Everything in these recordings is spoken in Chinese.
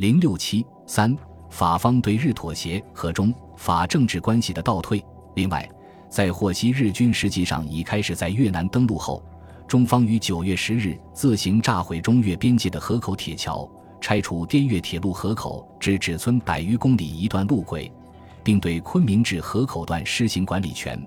零六七三，法方对日妥协和中法政治关系的倒退。另外，在获悉日军实际上已开始在越南登陆后，中方于九月十日自行炸毁中越边界的河口铁桥，拆除滇越铁路河口至只村百余公里一段路轨，并对昆明至河口段施行管理权，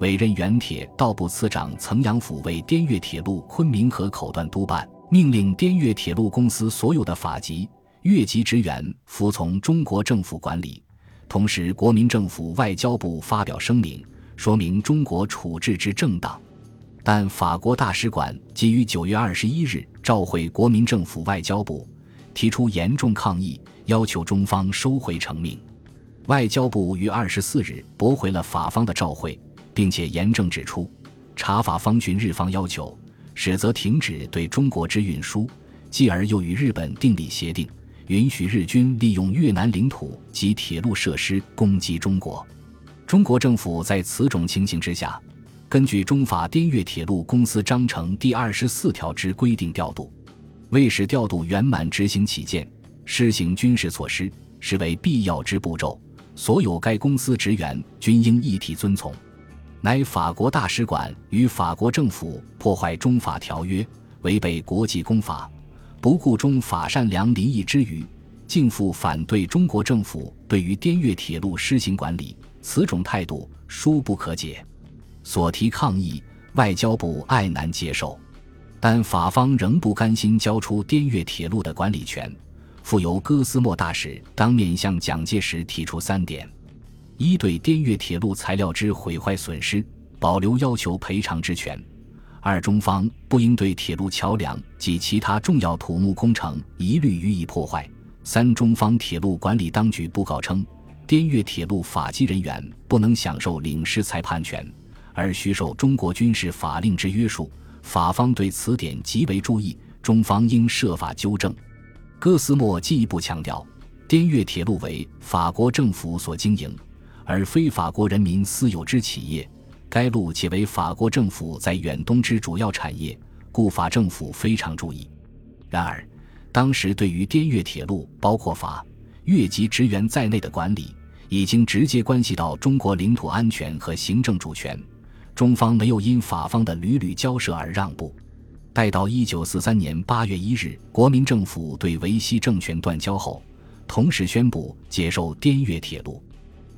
委任原铁道部次长曾阳甫为滇越铁路昆明河口段督办，命令滇越铁路公司所有的法籍。越级职员服从中国政府管理，同时国民政府外交部发表声明，说明中国处置之正当。但法国大使馆即于九月二十一日召回国民政府外交部，提出严重抗议，要求中方收回成命。外交部于二十四日驳回了法方的召回，并且严正指出，查法方询日方要求，使则停止对中国之运输，继而又与日本订立协定。允许日军利用越南领土及铁路设施攻击中国。中国政府在此种情形之下，根据中法滇越铁路公司章程第二十四条之规定调度，为使调度圆满执行起见，施行军事措施，视为必要之步骤。所有该公司职员均应一体遵从。乃法国大使馆与法国政府破坏中法条约，违背国际公法。不顾中法善良民意之余，竟复反对中国政府对于滇越铁路施行管理，此种态度殊不可解。所提抗议，外交部爱难接受，但法方仍不甘心交出滇越铁路的管理权，复由哥斯莫大使当面向蒋介石提出三点：一对滇越铁路材料之毁坏损失，保留要求赔偿之权。二中方不应对铁路桥梁及其他重要土木工程一律予以破坏。三中方铁路管理当局布告称，滇越铁路法籍人员不能享受领事裁判权，而需受中国军事法令之约束。法方对此点极为注意，中方应设法纠正。戈斯莫进一步强调，滇越铁路为法国政府所经营，而非法国人民私有之企业。该路且为法国政府在远东之主要产业，故法政府非常注意。然而，当时对于滇越铁路，包括法越籍职员在内的管理，已经直接关系到中国领土安全和行政主权。中方没有因法方的屡屡交涉而让步。待到一九四三年八月一日，国民政府对维希政权断交后，同时宣布接受滇越铁路。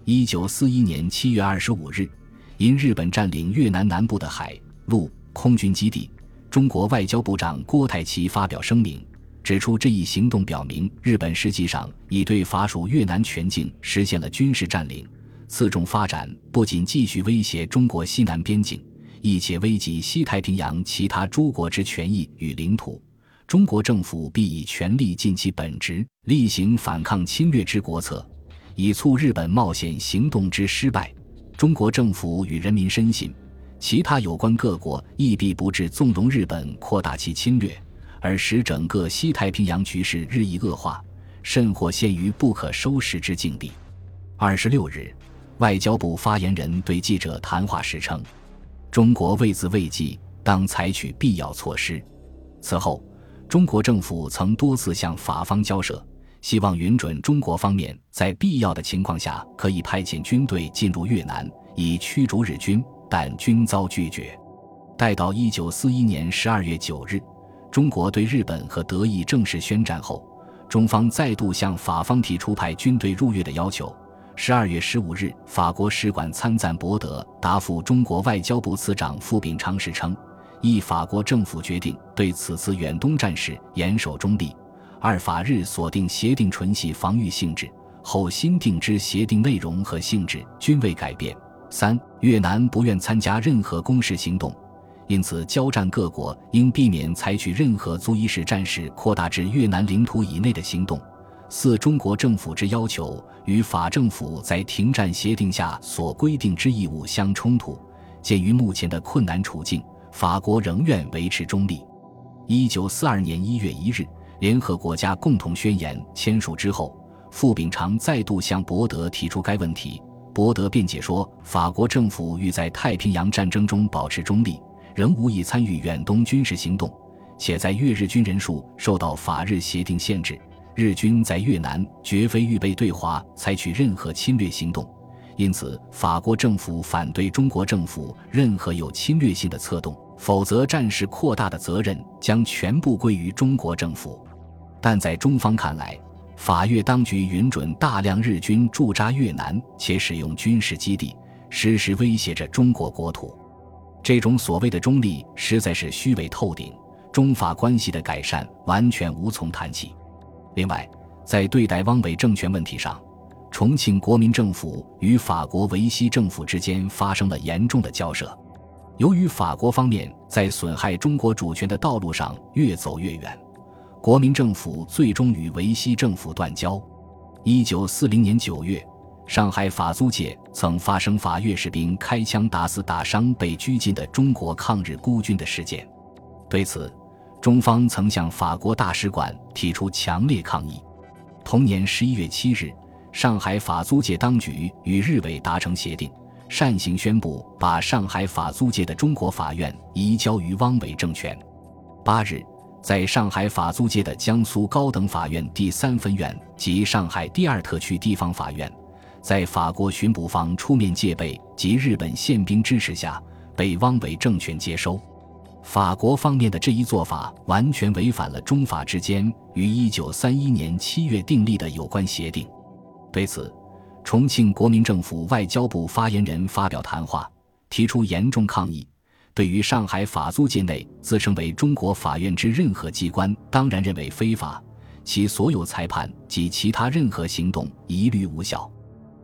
一九四一年七月二十五日。因日本占领越南南部的海陆空军基地，中国外交部长郭泰祺发表声明，指出这一行动表明日本实际上已对法属越南全境实现了军事占领。此种发展不仅继续威胁中国西南边境，亦且危及西太平洋其他诸国之权益与领土。中国政府必以全力尽其本职，厉行反抗侵略之国策，以促日本冒险行动之失败。中国政府与人民深信，其他有关各国亦必不致纵容日本扩大其侵略，而使整个西太平洋局势日益恶化，甚或陷于不可收拾之境地。二十六日，外交部发言人对记者谈话时称：“中国为自卫计，当采取必要措施。”此后，中国政府曾多次向法方交涉。希望允准中国方面在必要的情况下可以派遣军队进入越南，以驱逐日军，但均遭拒绝。待到一九四一年十二月九日，中国对日本和德意正式宣战后，中方再度向法方提出派军队入越的要求。十二月十五日，法国使馆参赞伯德答复中国外交部次长傅秉昌时称：“一法国政府决定对此次远东战事严守中立。”二法日锁定协定纯系防御性质，后新定之协定内容和性质均未改变。三越南不愿参加任何攻势行动，因此交战各国应避免采取任何足以使战事扩大至越南领土以内的行动。四中国政府之要求与法政府在停战协定下所规定之义务相冲突。鉴于目前的困难处境，法国仍愿维持中立。一九四二年一月一日。联合国家共同宣言签署之后，傅秉常再度向伯德提出该问题。伯德辩解说，法国政府欲在太平洋战争中保持中立，仍无意参与远东军事行动，且在越日军人数受到法日协定限制，日军在越南绝非预备对华采取任何侵略行动，因此法国政府反对中国政府任何有侵略性的策动，否则战事扩大的责任将全部归于中国政府。但在中方看来，法越当局允准大量日军驻扎越南，且使用军事基地，时时威胁着中国国土。这种所谓的中立，实在是虚伪透顶。中法关系的改善完全无从谈起。另外，在对待汪伪政权问题上，重庆国民政府与法国维希政府之间发生了严重的交涉。由于法国方面在损害中国主权的道路上越走越远。国民政府最终与维希政府断交。一九四零年九月，上海法租界曾发生法越士兵开枪打死、打伤被拘禁的中国抗日孤军的事件。对此，中方曾向法国大使馆提出强烈抗议。同年十一月七日，上海法租界当局与日伪达成协定，擅行宣布把上海法租界的中国法院移交于汪伪政权。八日。在上海法租界的江苏高等法院第三分院及上海第二特区地方法院，在法国巡捕房出面戒备及日本宪兵支持下，被汪伪政权接收。法国方面的这一做法完全违反了中法之间于一九三一年七月订立的有关协定。对此，重庆国民政府外交部发言人发表谈话，提出严重抗议。对于上海法租界内自称为中国法院之任何机关，当然认为非法，其所有裁判及其他任何行动一律无效。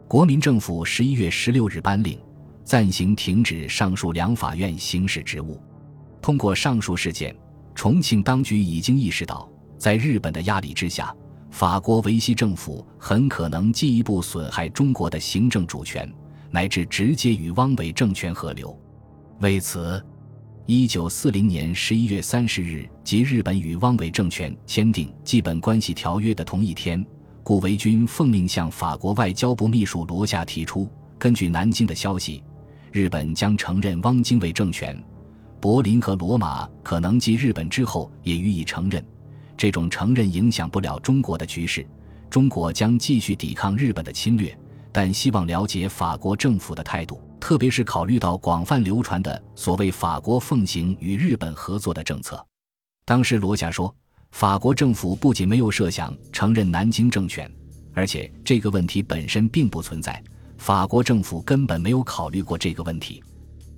国民政府十一月十六日颁令，暂行停止上述两法院行使职务。通过上述事件，重庆当局已经意识到，在日本的压力之下，法国维希政府很可能进一步损害中国的行政主权，乃至直接与汪伪政权合流。为此，一九四零年十一月三十日，即日本与汪伪政权签订基本关系条约的同一天，顾维钧奉命向法国外交部秘书罗夏提出：根据南京的消息，日本将承认汪精卫政权，柏林和罗马可能继日本之后也予以承认。这种承认影响不了中国的局势，中国将继续抵抗日本的侵略，但希望了解法国政府的态度。特别是考虑到广泛流传的所谓法国奉行与日本合作的政策，当时罗夏说，法国政府不仅没有设想承认南京政权，而且这个问题本身并不存在，法国政府根本没有考虑过这个问题。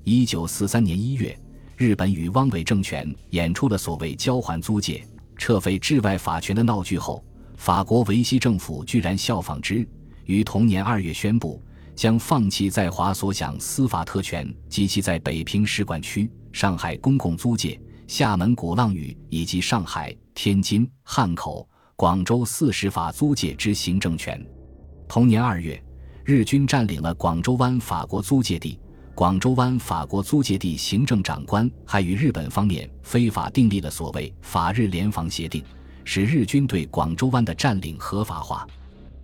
一九四三年一月，日本与汪伪政权演出了所谓交还租界、撤废治外法权的闹剧后，法国维希政府居然效仿之，于同年二月宣布。将放弃在华所享司法特权及其在北平使馆区、上海公共租界、厦门鼓浪屿以及上海、天津、汉口、广州四十法租界之行政权。同年二月，日军占领了广州湾法国租界地，广州湾法国租界地行政长官还与日本方面非法订立了所谓法日联防协定，使日军对广州湾的占领合法化。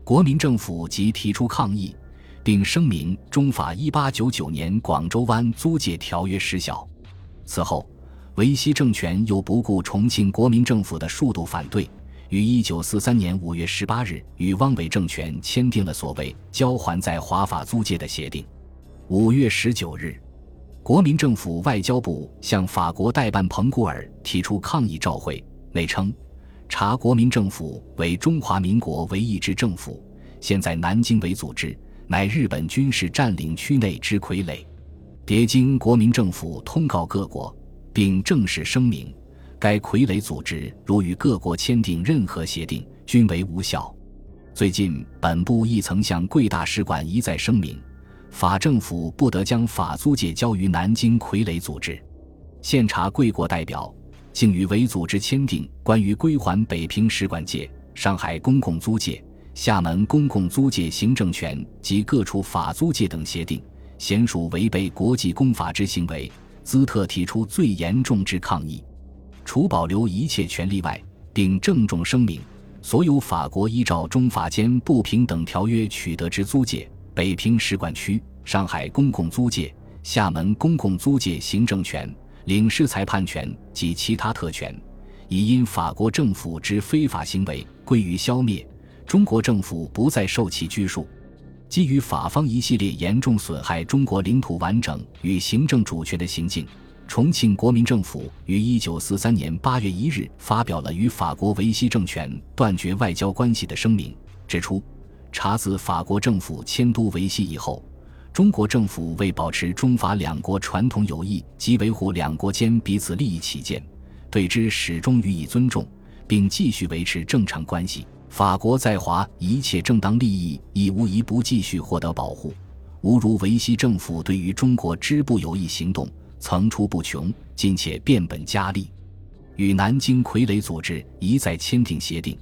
国民政府即提出抗议。并声明中法一八九九年广州湾租界条约失效。此后，维希政权又不顾重庆国民政府的数度反对，于一九四三年五月十八日与汪伪政权签订了所谓交还在华法租界的协定。五月十九日，国民政府外交部向法国代办彭古尔提出抗议照会，内称查国民政府为中华民国唯一之政府，现在南京为组织。乃日本军事占领区内之傀儡。迭经国民政府通告各国，并正式声明，该傀儡组织如与各国签订任何协定，均为无效。最近，本部亦曾向贵大使馆一再声明，法政府不得将法租界交于南京傀儡组织。现查贵国代表，竟与伪组织签订关于归还北平使馆界、上海公共租界。厦门公共租界行政权及各处法租界等协定，显属违背国际公法之行为，兹特提出最严重之抗议。除保留一切权利外，并郑重声明：所有法国依照中法间不平等条约取得之租界、北平使馆区、上海公共租界、厦门公共租界行政权、领事裁判权及其他特权，已因法国政府之非法行为。归于消灭，中国政府不再受其拘束。基于法方一系列严重损害中国领土完整与行政主权的行径，重庆国民政府于一九四三年八月一日发表了与法国维希政权断绝外交关系的声明，指出：查自法国政府迁都维希以后。中国政府为保持中法两国传统友谊及维护两国间彼此利益起见，对之始终予以尊重，并继续维持正常关系。法国在华一切正当利益已无一不继续获得保护。吾如维希政府对于中国支部友谊行动层出不穷，今且变本加厉，与南京傀儡组织一再签订协定。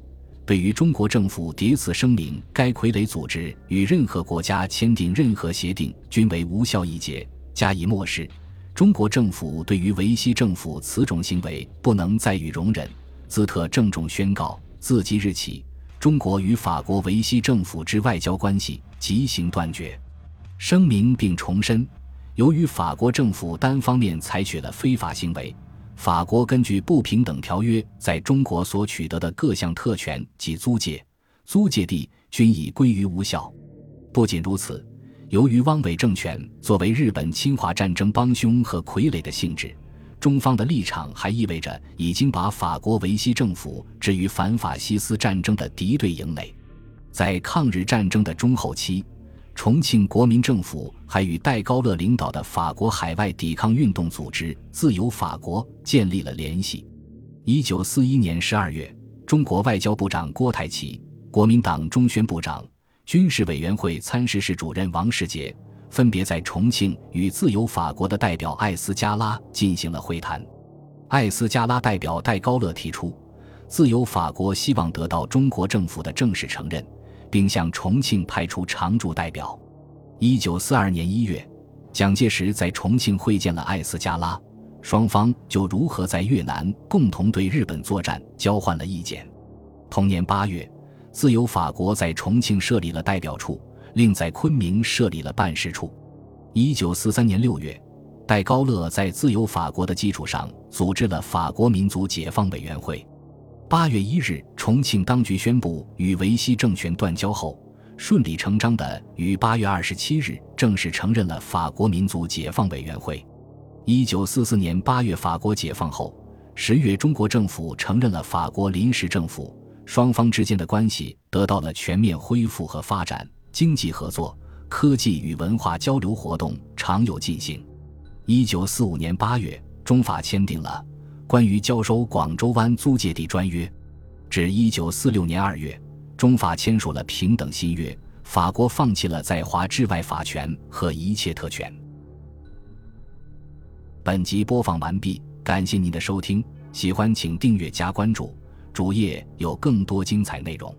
对于中国政府迭次声明，该傀儡组织与任何国家签订任何协定均为无效一节，加以漠视。中国政府对于维希政府此种行为不能再予容忍，兹特郑重宣告：自即日起，中国与法国维希政府之外交关系即行断绝。声明并重申，由于法国政府单方面采取了非法行为。法国根据不平等条约在中国所取得的各项特权及租界、租界地均已归于无效。不仅如此，由于汪伪政权作为日本侵华战争帮凶和傀儡的性质，中方的立场还意味着已经把法国维希政府置于反法西斯战争的敌对营垒。在抗日战争的中后期。重庆国民政府还与戴高乐领导的法国海外抵抗运动组织“自由法国”建立了联系。一九四一年十二月，中国外交部长郭台祺、国民党中宣部长、军事委员会参事室主任王世杰分别在重庆与自由法国的代表艾斯加拉进行了会谈。艾斯加拉代表戴高乐提出，自由法国希望得到中国政府的正式承认。并向重庆派出常驻代表。一九四二年一月，蒋介石在重庆会见了艾斯加拉，双方就如何在越南共同对日本作战交换了意见。同年八月，自由法国在重庆设立了代表处，另在昆明设立了办事处。一九四三年六月，戴高乐在自由法国的基础上组织了法国民族解放委员会。八月一日，重庆当局宣布与维希政权断交后，顺理成章地于八月二十七日正式承认了法国民族解放委员会。一九四四年八月，法国解放后，十月中国政府承认了法国临时政府，双方之间的关系得到了全面恢复和发展，经济合作、科技与文化交流活动常有进行。一九四五年八月，中法签订了。关于交收广州湾租界地专约，至一九四六年二月，中法签署了平等新约，法国放弃了在华治外法权和一切特权。本集播放完毕，感谢您的收听，喜欢请订阅加关注，主页有更多精彩内容。